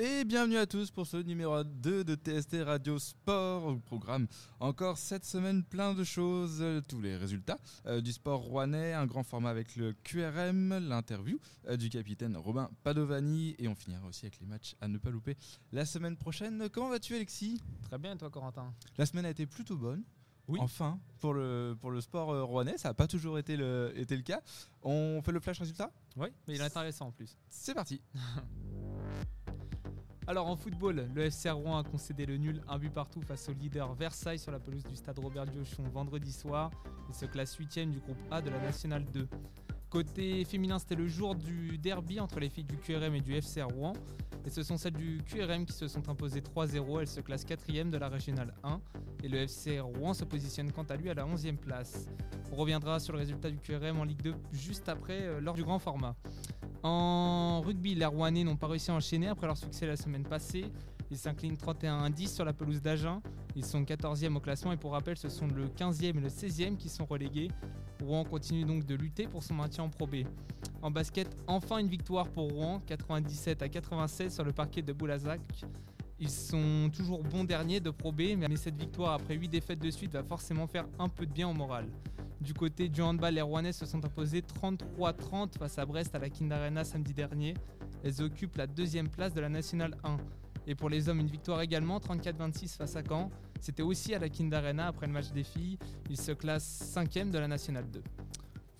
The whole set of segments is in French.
Et bienvenue à tous pour ce numéro 2 de TST Radio Sport, programme encore cette semaine plein de choses, euh, tous les résultats euh, du sport rouennais, un grand format avec le QRM, l'interview euh, du capitaine Robin Padovani et on finira aussi avec les matchs à ne pas louper la semaine prochaine. Comment vas-tu Alexis? Très bien et toi Corentin? La semaine a été plutôt bonne. Oui. Enfin, pour le, pour le sport euh, rouennais, ça n'a pas toujours été le, été le cas. On fait le flash résultat? Oui, mais il est intéressant en plus. C'est parti Alors en football, le FC Rouen a concédé le nul, un but partout face au leader Versailles sur la pelouse du stade Robert Diochon vendredi soir. Il se classe 8 du groupe A de la Nationale 2. Côté féminin, c'était le jour du derby entre les filles du QRM et du FC Rouen. Et ce sont celles du QRM qui se sont imposées 3-0. Elles se classent 4 de la Régionale 1. Et le FC Rouen se positionne quant à lui à la 11e place. On reviendra sur le résultat du QRM en Ligue 2 juste après, euh, lors du grand format. En rugby, les Rouennais n'ont pas réussi à enchaîner après leur succès la semaine passée. Ils s'inclinent 31-10 sur la pelouse d'Agen. Ils sont 14e au classement et pour rappel, ce sont le 15e et le 16e qui sont relégués. Rouen continue donc de lutter pour son maintien en Pro B. En basket, enfin une victoire pour Rouen, 97 à 96 sur le parquet de Boulazac. Ils sont toujours bons derniers de Pro B, mais cette victoire après 8 défaites de suite va forcément faire un peu de bien au moral. Du côté du handball, les Rouennais se sont imposés 33-30 face à Brest à la Kind Arena samedi dernier. Elles occupent la deuxième place de la Nationale 1. Et pour les hommes, une victoire également, 34-26 face à Caen. C'était aussi à la Kind Arena après le match des filles. Ils se classent 5e de la Nationale 2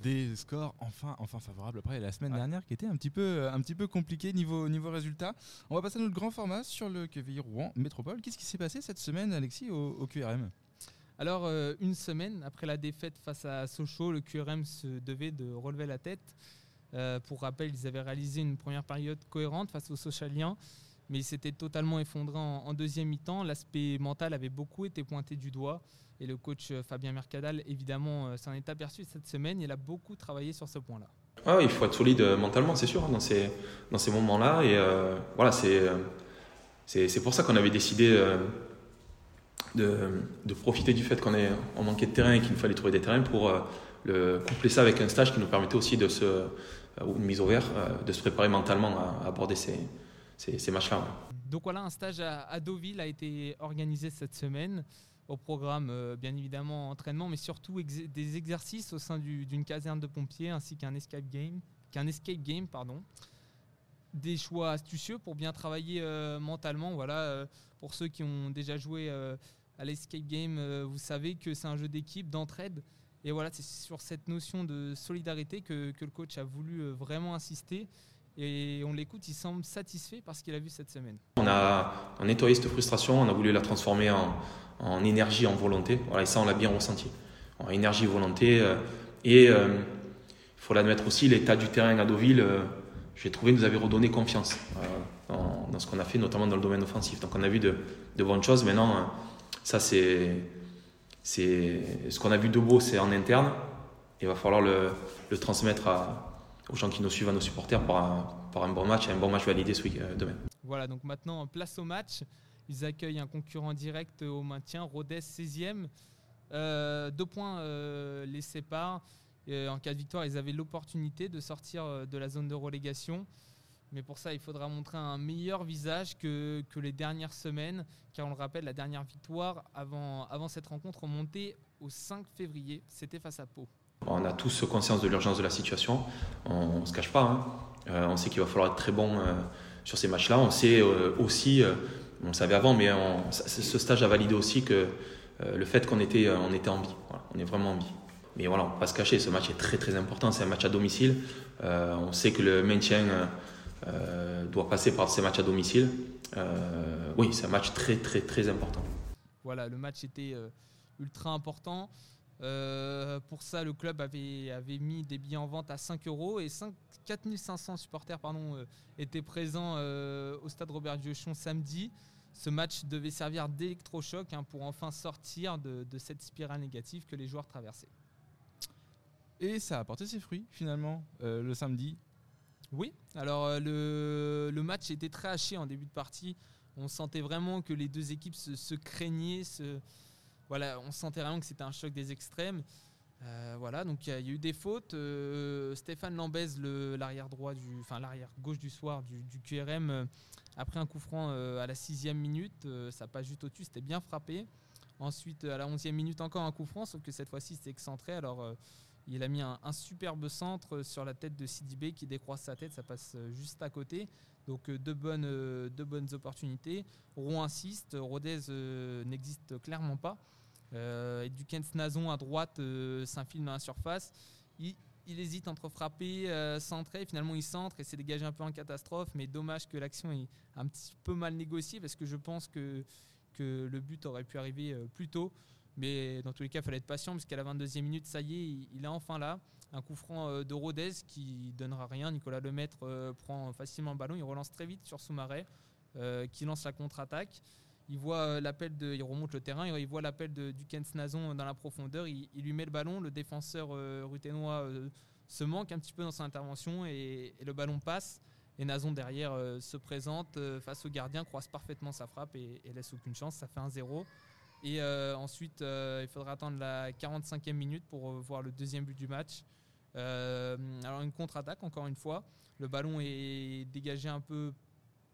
des scores enfin, enfin favorables après la semaine Ouais. dernière qui était un petit peu, un petit peu compliqué niveau, niveau résultat. On va passer à notre grand format sur le QVI Rouen Métropole. Qu'est-ce qui s'est passé cette semaine, Alexis, au, au QRM Alors, euh, une semaine après la défaite face à Sochaux, le QRM se devait de relever la tête. Euh, pour rappel, ils avaient réalisé une première période cohérente face aux Sochaliens, mais ils s'étaient totalement effondrés en, deuxième mi-temps. L'aspect mental avait beaucoup été pointé du doigt. Et le coach euh, Fabien Mercadal, évidemment, s'en est aperçu cette semaine. Il a beaucoup travaillé sur ce point-là. Ah, il faut être solide mentalement, c'est sûr, dans ces, dans ces moments-là. Et voilà, c'est, pour ça qu'on avait décidé de, profiter du fait qu'on on manquait de terrain et qu'il nous fallait trouver des terrains pour euh, le, coupler ça avec un stage qui nous permettait aussi de se, euh, ou une mise au vert, euh, de se préparer mentalement à, aborder ces, ces, ces matchs-là. Donc voilà, un stage à, Deauville a été organisé cette semaine. Au programme, bien évidemment, entraînement, mais surtout des exercices au sein du- d'une caserne de pompiers ainsi qu'un escape game, qu'un escape game, pardon. Des choix astucieux pour bien travailler mentalement. Voilà, pour ceux qui ont déjà joué à l'escape game, euh, vous savez que c'est un jeu d'équipe, d'entraide. Et voilà, c'est sur cette notion de solidarité que, le coach a voulu euh, vraiment insister. Et on l'écoute, il semble satisfait par ce qu'il a vu cette semaine. On a, nettoyé cette frustration, on a voulu la transformer en, énergie, en volonté. Et ça, on l'a bien ressenti. En énergie, volonté. euh, et il faut l'admettre aussi, l'état du terrain à Deauville, euh, j'ai trouvé, nous avait redonné confiance dans, ce qu'on a fait, notamment dans le domaine offensif. Donc on a vu de, bonnes choses. Maintenant, ça, c'est, ce qu'on a vu de beau, c'est en interne. Il va falloir le, transmettre aux gens qui nous suivent, à nos supporters, par un, bon match, et un bon match validé ce week euh, demain. Voilà, donc maintenant, place au match. Ils accueillent un concurrent direct au maintien, Rodez 16e. Euh, deux points euh, les séparent. En cas de victoire, ils avaient l'opportunité de sortir de la zone de relégation. Mais pour ça, il faudra montrer un meilleur visage que, que les dernières semaines. Car on le rappelle, la dernière victoire avant, avant cette rencontre remontait au 5 février. C'était face à Pau. On a tous conscience de l'urgence de la situation. On ne se cache pas. hein. Euh, on sait qu'il va falloir être très bon euh, sur ces matchs-là. On sait euh, aussi, on le savait avant, mais ce stage a validé aussi que le fait qu'on était, on était en vie. On est vraiment en vie. Mais voilà, on ne va pas se cacher, ce match est très très important. C'est un match à domicile. On sait que le maintien euh, doit passer par ces matchs à domicile. Euh, oui, c'est un match très très très important. Voilà, le match était euh, ultra important. Euh, pour ça, le club avait, avait mis des billets en vente à 5 euros et 5 4500 supporters pardon, euh, étaient présents euh, au stade Robert Diochon samedi. Ce match devait servir d'électrochoc hein, pour enfin sortir de, de cette spirale négative que les joueurs traversaient. Et ça a apporté ses fruits finalement euh, le samedi. Oui, alors euh, le, match était très haché en début de partie. On sentait vraiment que les deux équipes se, craignaient. voilà, on sentait vraiment que c'était un choc des extrêmes. Euh, voilà, donc il y, a eu des fautes. Euh, Stéphane Lambez, l'arrière droit du, enfin l'arrière gauche du soir du, QRM, euh, après un coup franc à la sixième minute, ça passe juste au-dessus, c'était bien frappé. Ensuite, à la onzième minute, encore un coup franc, sauf que cette fois-ci c'était excentré. Alors il a mis un, superbe centre sur la tête de Sidibé qui décroise sa tête, ça passe juste à côté. Donc deux bonnes, deux bonnes opportunités. Rouen insiste, Rodez n'existe clairement pas. Euh, et Nazon à droite euh, s'infile dans la surface. Il, hésite entre frapper, euh, centrer. Finalement, il centre et s'est dégagé un peu en catastrophe. Mais dommage que l'action est un petit peu mal négociée parce que je pense que le but aurait pu arriver plus tôt. Mais dans tous les cas, il fallait être patient parce qu'à la 22e minute, ça y est, il, est enfin là. Un coup franc de Rodez qui donnera rien. Nicolas Lemaître prend facilement le ballon. Il relance très vite sur Soumaré qui lance la contre-attaque il voit euh, l'appel de, il remonte le terrain, il voit l'appel de Dukens Nazon dans la profondeur, il, lui met le ballon, le défenseur euh, ruténois euh, se manque un petit peu dans son intervention et, le ballon passe. Et Nazon derrière se présente face au gardien, croise parfaitement sa frappe et, laisse aucune chance. Ça fait un 0 Et ensuite, il faudra attendre la 45e minute pour voir le deuxième but du match. alors une contre-attaque encore une fois. Le ballon est dégagé un peu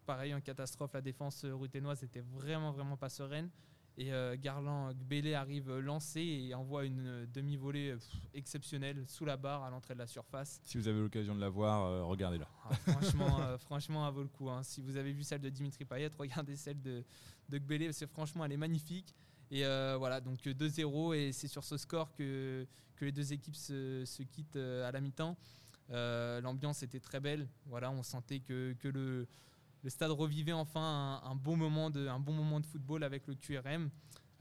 pareil en catastrophe. La défense euh, ruténoise était vraiment, vraiment pas sereine. Et euh, Garland Gbélé arrive lancé et envoie une euh, demi-volée exceptionnelle sous la barre à l'entrée de la surface. Si vous avez l'occasion de la voir, regardez-la. Ah, franchement, franchement, à vaut le coup. Hein. Si vous avez vu celle de Dimitri Payet, regardez celle de, de Gbélé parce que franchement, elle est magnifique. Et voilà, donc 2-0 et c'est sur ce score que, que les deux équipes se, se quittent à la mi-temps. L'ambiance était très belle. Voilà, on sentait que, que le le stade revivait enfin un, bon moment de, un bon moment de football avec le QRM.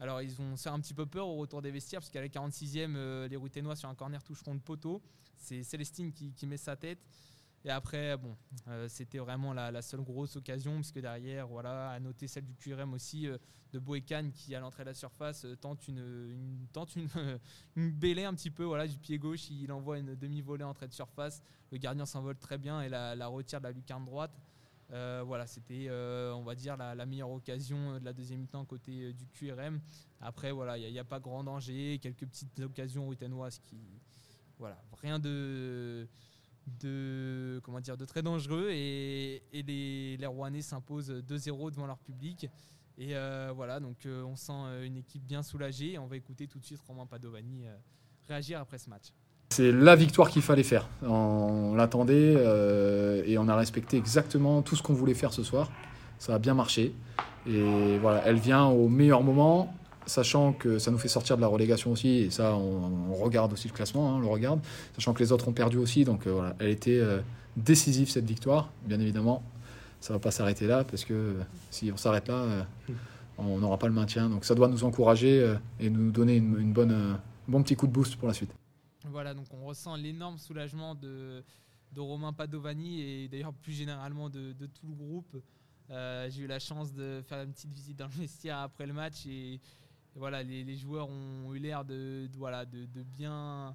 Alors ils ont fait un petit peu peur au retour des vestiaires parce qu'à la 46e, euh, les Routénois sur un corner toucheront le poteau. C'est Célestine qui, met sa tête. Et après, bon, euh, c'était vraiment la, seule grosse occasion puisque derrière, voilà, à noter celle du QRM aussi euh, de Boekan qui à l'entrée de la surface tente une, tente une, une bêlée un petit peu, voilà, du pied gauche, il envoie une demi-volée en entrée de surface. Le gardien s'envole très bien et la, retire de la lucarne droite. Euh, voilà, c'était, euh, on va dire, la, meilleure occasion de la deuxième mi-temps côté euh, du QRM. Après, voilà, il n'y a, pas grand danger, quelques petites occasions ruténoises qui, voilà, rien de, de, comment dire, de très dangereux. Et, les, les Rouennais s'imposent 2-0 devant leur public. Et voilà, donc on sent une équipe bien soulagée. on va écouter tout de suite Romain Padovani réagir après ce match. C'est la victoire qu'il fallait faire. On l'attendait euh, et on a respecté exactement tout ce qu'on voulait faire ce soir. Ça a bien marché. Et voilà, elle vient au meilleur moment, sachant que ça nous fait sortir de la relégation aussi. Et ça, on, regarde aussi le classement, hein, on le regarde. Sachant que les autres ont perdu aussi. Donc euh, voilà, elle était euh, décisive cette victoire. Bien évidemment, ça ne va pas s'arrêter là parce que si on s'arrête là, on n'aura pas le maintien. Donc ça doit nous encourager et nous donner une, bonne, un bon petit coup de boost pour la suite. Voilà, donc on ressent l'énorme soulagement de, de, Romain Padovani et d'ailleurs plus généralement de, tout le groupe. Euh, j'ai eu la chance de faire une petite visite dans le vestiaire après le match et, voilà, les, joueurs ont eu l'air de, bien,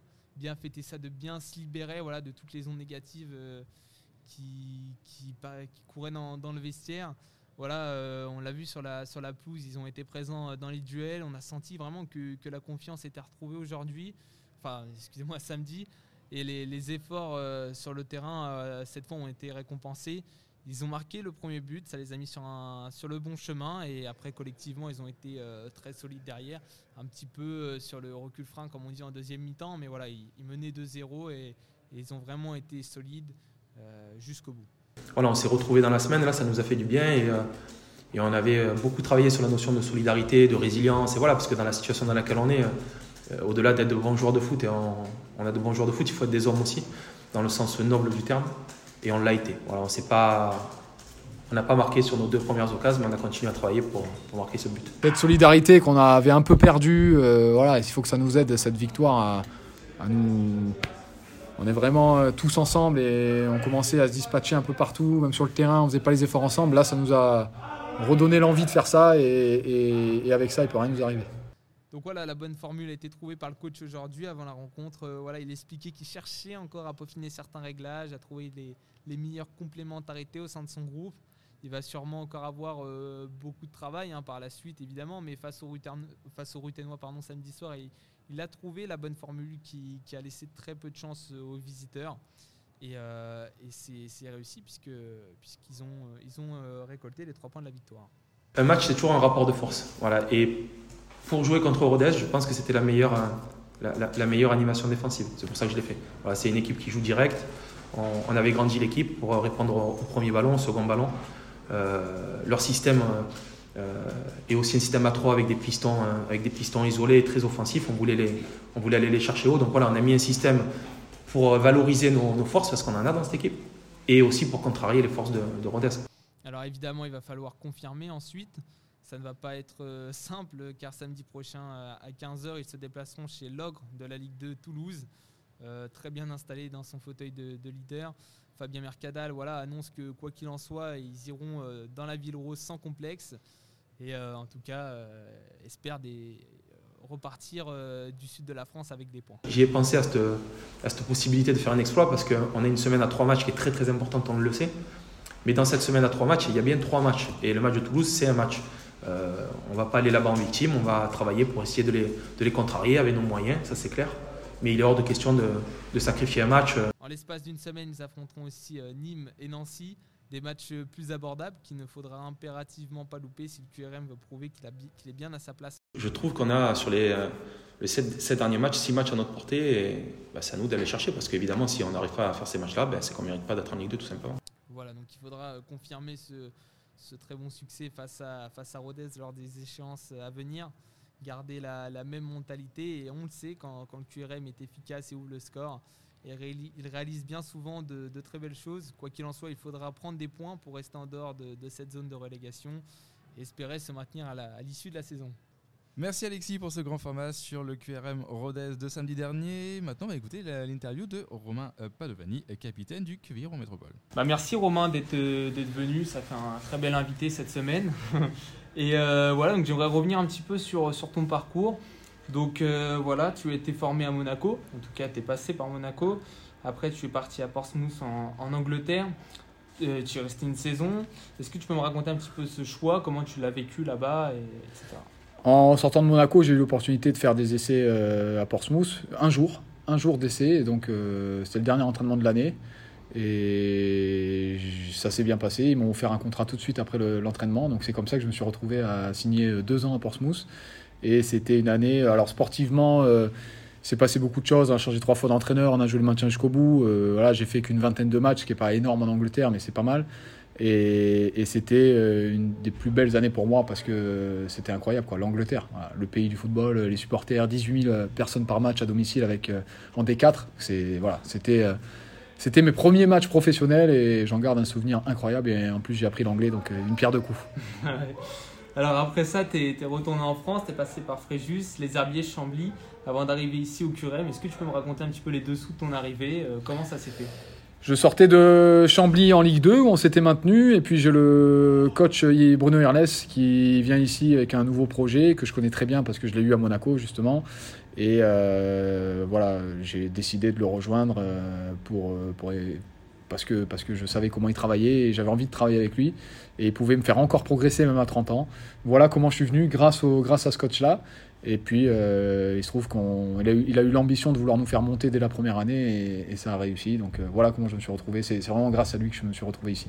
fêter ça, de bien se libérer voilà, de toutes les ondes négatives euh, qui, couraient dans, le vestiaire. Voilà, euh, on l'a vu sur la, sur pelouse, ils ont été présents dans les duels. On a senti vraiment que, la confiance était retrouvée aujourd'hui enfin, excusez-moi, samedi. Et les, efforts euh, sur le terrain, euh, cette fois, ont été récompensés. Ils ont marqué le premier but, ça les a mis sur, le bon chemin. Et après, collectivement, ils ont été euh, très solides derrière. Un petit peu sur le recul frein, comme on dit en deuxième mi-temps. Mais voilà, ils, menaient 2-0 et, ils ont vraiment été solides jusqu'au bout. Voilà, on s'est retrouvés dans la semaine, là, ça nous a fait du bien. Et, on avait beaucoup travaillé sur la notion de solidarité, de résilience. Et voilà, parce que dans la situation dans laquelle on est, euh, au-delà d'être de bons joueurs de foot, et on, a de bons joueurs de foot, il faut être des hommes aussi, dans le sens noble du terme, et on l'a été. Voilà, on n'a pas marqué sur nos deux premières occasions, mais on a continué à travailler pour, marquer ce but. Cette solidarité qu'on avait un peu perdue, euh, voilà, il faut que ça nous aide, cette victoire. On est vraiment euh, tous ensemble et on commençait à se dispatcher un peu partout, même sur le terrain, on faisait pas les efforts ensemble. Là, ça nous a redonné l'envie de faire ça et, et avec ça, il peut rien nous arriver. Donc voilà, la bonne formule a été trouvée par le coach aujourd'hui avant la rencontre. Euh, voilà, il expliquait qu'il cherchait encore à peaufiner certains réglages, à trouver les, meilleures complémentarités au sein de son groupe. Il va sûrement encore avoir euh, beaucoup de travail hein, par la suite, évidemment, mais face au, face au samedi soir, il, il a trouvé la bonne formule qui, a laissé très peu de chance aux visiteurs. Et, euh, et c'est réussi puisque, puisqu'ils ont, ils ont euh, récolté les trois points de la victoire. Un match, c'est toujours un rapport de force. Voilà. Et pour jouer contre Rodez, je pense que c'était la meilleure, la, la, meilleure animation défensive. C'est pour ça que je l'ai fait. Voilà, c'est une équipe qui joue direct. On, avait grandi l'équipe pour répondre au, premier ballon, au second ballon. Euh, leur système euh, est aussi un système à 3 avec des pistons, euh, avec des pistons isolés, très offensifs. On voulait, on voulait aller les chercher haut. Donc voilà, on a mis un système pour valoriser nos, forces, parce qu'on en a dans cette équipe, et aussi pour contrarier les forces de, de. Alors évidemment, il va falloir confirmer ensuite. Ça ne va pas être euh, simple car samedi prochain à 15h, ils se déplaceront chez l'Ogre de la Ligue 2 Toulouse, euh, très bien installé dans son fauteuil de, leader. Fabien Mercadal voilà, annonce que quoi qu'il en soit, ils iront euh, dans la ville rose sans complexe et en tout cas espère repartir euh, du sud de la France avec des points. J'y ai pensé à cette, à cette, possibilité de faire un exploit parce qu'on a une semaine à trois matchs qui est très très importante, on le sait. Mais dans cette semaine à trois matchs, il y a bien trois matchs. Et le match de Toulouse, c'est un match. Euh, on ne va pas aller là-bas en victime, on va travailler pour essayer de les, de les contrarier avec nos moyens, ça c'est clair. Mais il est hors de question de, de sacrifier un match. En l'espace d'une semaine, ils affronteront aussi euh, Nîmes et Nancy des matchs plus abordables qu'il ne faudra impérativement pas louper si le QRM veut prouver qu'il est bien à sa place. Je trouve qu'on a sur les, euh, les 7, derniers matchs, 6 matchs à notre portée, et bah, c'est à nous d'aller chercher parce qu'évidemment, si on n'arrive pas à faire ces matchs-là, bah, c'est qu'on ne mérite pas d'être en Ligue 2 tout simplement. Voilà, donc il faudra euh, confirmer ce, ce très bon succès face à, Rodez lors des échéances à venir garder la, même mentalité. Et on le sait, quand, quand, le QRM est efficace et ouvre le score, il réalise bien souvent de, très belles choses. Quoi qu'il en soit, il faudra prendre des points pour rester en dehors de, cette zone de relégation et espérer se maintenir à l'issue de la saison. Merci Alexis pour ce grand format sur le QRM Rodez de samedi dernier. Maintenant, on va écouter l'interview de Romain euh, Padovani, capitaine du en Métropole. Bah merci Romain d'être venu, ça fait un très bel invité cette semaine. Et euh, voilà, donc j'aimerais revenir un petit peu sur, ton parcours. Donc euh, voilà, tu as été formé à Monaco, en tout cas tu es passé par Monaco. Après tu es parti à Portsmouth en, Angleterre. Euh, tu es resté une saison. Est-ce que tu peux me raconter un petit peu ce choix, comment tu l'as vécu là-bas, etc. En sortant de Monaco, j'ai eu l'opportunité de faire des essais euh, à Portsmouth, un jour, un jour d'essai, donc c'était le dernier entraînement de l'année. Et ça s'est bien passé. Ils m'ont offert un contrat tout de suite après l'entraînement. donc c'est comme ça que je me suis retrouvé à signer deux ans à Portsmouth. Et c'était une année, alors sportivement, euh, c'est passé beaucoup de choses. On a changé trois fois d'entraîneur, on a joué le maintien jusqu'au bout. Euh, voilà, j'ai fait qu'une vingtaine de matchs, ce qui n'est pas énorme en Angleterre, mais c'est pas mal. Et, c'était euh, une des plus belles années pour moi parce que c'était incroyable, quoi. L'Angleterre, le pays du football, les supporters, 18 000 personnes par match à domicile avec en D4. C'est voilà, c'était c'était mes premiers matchs professionnels et j'en garde un souvenir incroyable. Et en plus, j'ai appris l'anglais, donc une pierre de coups. Alors après ça, tu es, retourné en France, tu es passé par Fréjus, les Herbiers, Chambly, avant d'arriver ici au Curem. Est-ce que tu peux me raconter un petit peu les dessous de ton arrivée euh, Comment ça s'est fait? Je sortais de Chambly en Ligue 2 où on s'était maintenu et puis j'ai le coach Bruno Ernest qui vient ici avec un nouveau projet que je connais très bien parce que je l'ai eu à Monaco justement. Et euh, voilà j'ai décidé de le rejoindre euh, pour parce que, parce que je savais comment il travaillait et j'avais envie de travailler avec lui. Et il pouvait me faire encore progresser même à 30 ans. Voilà comment je suis venu grâce, au, grâce à ce coach-là. Et puis, euh, il se trouve qu'il a eu, l'ambition de vouloir nous faire monter dès la première année et, ça a réussi. Donc euh, voilà comment je me suis retrouvé. C'est vraiment grâce à lui que je me suis retrouvé ici.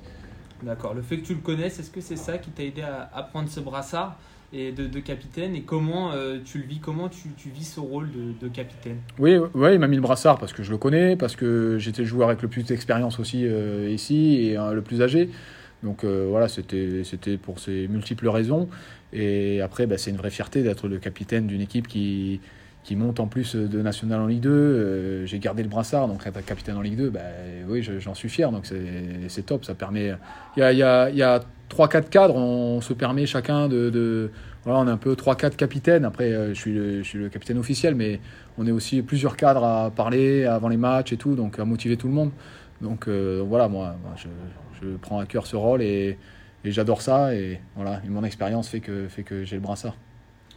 D'accord. Le fait que tu le connaisses, est-ce que c'est ça qui t'a aidé à, à prendre ce brassard? Et de, capitaine et comment euh, tu le vis comment tu, vis ce rôle de, capitaine? Oui, oui il m'a mis le brassard parce que je le connais parce que j'étais le joueur avec le plus d'expérience aussi euh, ici et euh, le plus âgé. Donc voilà c'était c'était pour ces multiples raisons. Et après bah, c'est une vraie fierté d'être le capitaine d'une équipe qui qui monte en plus de national en Ligue 2. j'ai gardé le brassard, donc être capitaine en Ligue 2, bah, oui, j'en suis fier. Donc c'est top, ça permet. Il y a, y a, y a 3-4 cadres, on se permet chacun de, voilà, on est un peu 3-4 capitaines. Après, euh, je suis, le, je suis le capitaine officiel, mais on est aussi plusieurs cadres à parler avant les matchs et tout, donc à motiver tout le monde. Donc euh, voilà, moi, je, je, prends à cœur ce rôle et, et j'adore ça. Et voilà, mon expérience fait que, fait que j'ai le brassard.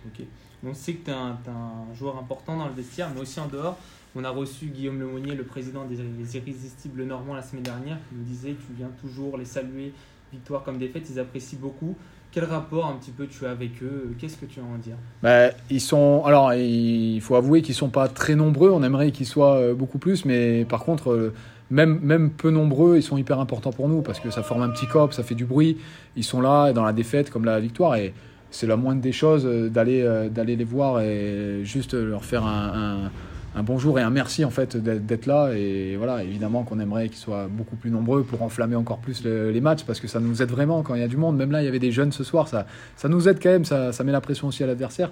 Ok. On sait que tu es, un joueur important dans le vestiaire, mais aussi en dehors. On a reçu Guillaume Lemonnier, le président des Irrésistibles Normands, la semaine dernière, qui nous disait Tu viens toujours les saluer victoire comme défaite, ils apprécient beaucoup. Quel rapport un petit peu tu as avec eux? Qu'est-ce que tu as à en dire? Bah, ils sont. Alors, il faut avouer qu'ils sont pas très nombreux. On aimerait qu'ils soient euh, beaucoup plus, mais par contre, euh, même, même peu nombreux, ils sont hyper importants pour nous parce que ça forme un petit corps, ça fait du bruit. Ils sont là dans la défaite comme la victoire et c'est la moindre des choses euh, d'aller euh, d'aller les voir et juste leur faire un, un- bonjour et un merci en fait d'être là. Et voilà évidemment qu'on aimerait qu'ils soient beaucoup plus nombreux pour enflammer encore plus le- les matchs parce que ça nous aide vraiment quand il y a du monde. Même là il y avait des jeunes ce soir ça ça nous aide quand même ça, ça met la pression aussi à l'adversaire.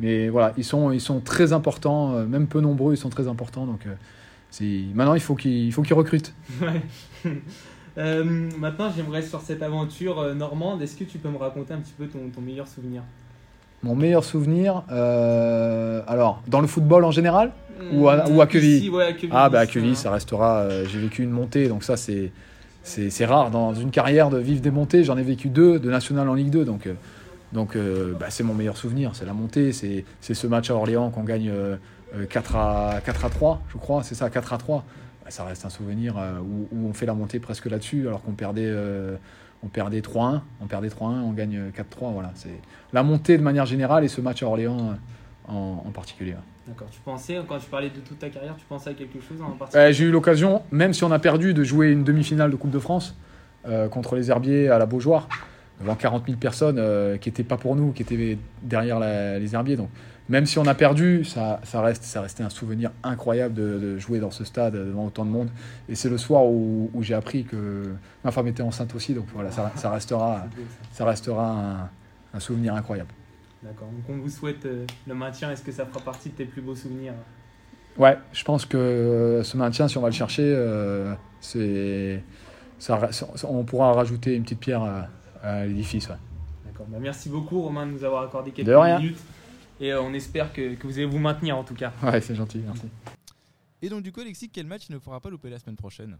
Mais voilà ils sont ils sont très importants euh, même peu nombreux ils sont très importants. Donc maintenant il faut qu'ils il faut qu'ils recrutent. Euh, maintenant, j'aimerais sur cette aventure euh, normande, est-ce que tu peux me raconter un petit peu ton, ton meilleur souvenir? Mon meilleur souvenir euh, alors dans le football en général Ou à- ou à Quevilly? Ici, ouais, à Quevilly, Ah bah à Quevilly, ça restera. j'ai vécu une montée, donc ça c'est c'est rare dans une carrière de vivre des montées. J'en ai vécu deux de national en Ligue 2, donc donc bah, c'est mon meilleur souvenir. C'est la montée, c'est ce match à Orléans qu'on gagne euh, euh, 4 à 4 à 3, je crois. C'est ça, 4 à 3. Bah, ça reste un souvenir euh, où, où on fait la montée presque là-dessus, alors qu'on perdait. euh, on perdait 3-1, on perdait 3-1, on gagne euh, 4-3. Voilà, c'est la montée de manière générale et ce match à Orléans euh, en, en particulier. ouais. D'accord. Tu pensais, quand tu parlais de toute ta carrière, tu pensais à quelque chose en Euh, particulier j'ai eu l'occasion, même si on a perdu, de jouer une demi-finale de Coupe de France euh, contre les Herbiers à la Beaujoire, devant 40 000 personnes euh, qui n'étaient pas pour nous, qui étaient derrière la- les Herbiers. Donc, même si on a perdu, ça, ça, reste, ça restait un souvenir incroyable de, de jouer dans ce stade devant autant de monde. Et c'est le soir où, où j'ai appris que ma femme était enceinte aussi. Donc voilà, ça, ça restera, ça. restera un, un souvenir incroyable. D'accord. Donc on vous souhaite euh, le maintien. Est-ce que ça fera partie de tes plus beaux souvenirs? Ouais, je pense que ce maintien, si on va le chercher, euh, c'est, ça- on pourra rajouter une petite pierre à, à l'édifice. ouais. D'accord. Bah, merci beaucoup Romain de nous avoir accordé quelques De rien. minutes. Et euh, on espère que, que vous allez vous maintenir en tout cas. Ouais, c'est gentil, merci. Et donc, du coup, Alexis, quel match il ne faudra pas louper la semaine prochaine?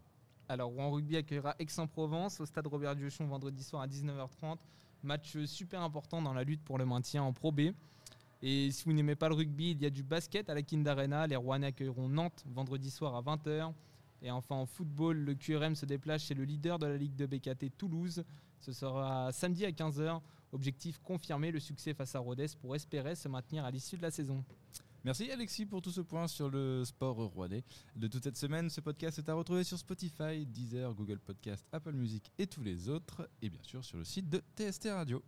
Alors, Rouen Rugby accueillera Aix-en-Provence au stade Robert Diochon vendredi soir à 19h30. Match super important dans la lutte pour le maintien en Pro B. Et si vous n'aimez pas le rugby, il y a du basket à la Kind Arena. Les Rouennais accueilleront Nantes vendredi soir à 20h. Et enfin en football, le QRM se déplace chez le leader de la Ligue de BKT Toulouse. Ce sera samedi à 15h. Objectif confirmer le succès face à Rodez pour espérer se maintenir à l'issue de la saison. Merci Alexis pour tout ce point sur le sport rouennais de toute cette semaine. Ce podcast est à retrouver sur Spotify, Deezer, Google Podcast, Apple Music et tous les autres. Et bien sûr sur le site de TST Radio.